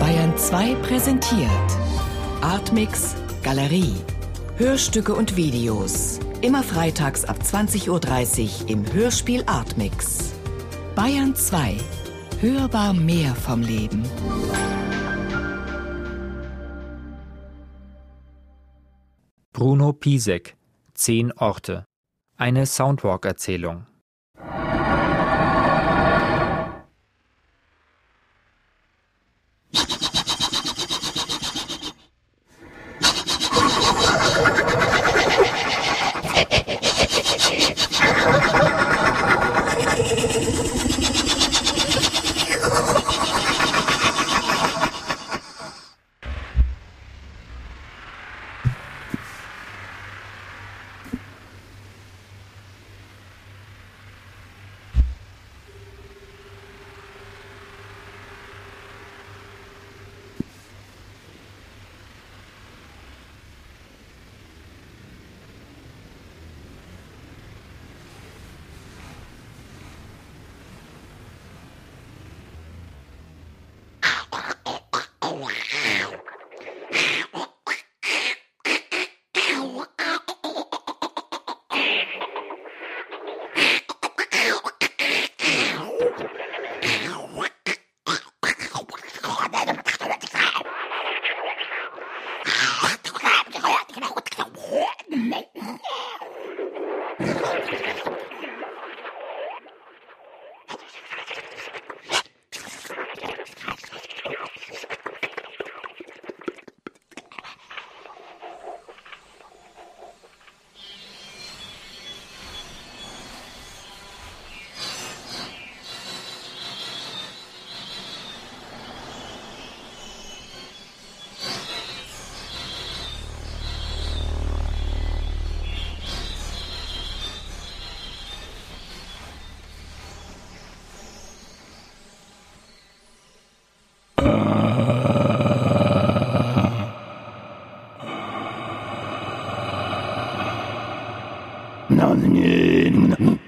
Bayern 2 präsentiert Artmix Galerie. Hörstücke und Videos. Immer freitags ab 20.30 Uhr im Hörspiel Artmix. Bayern 2. Hörbar mehr vom Leben. Bruno Pisek. Zehn Orte. Eine Soundwalk-Erzählung. 나는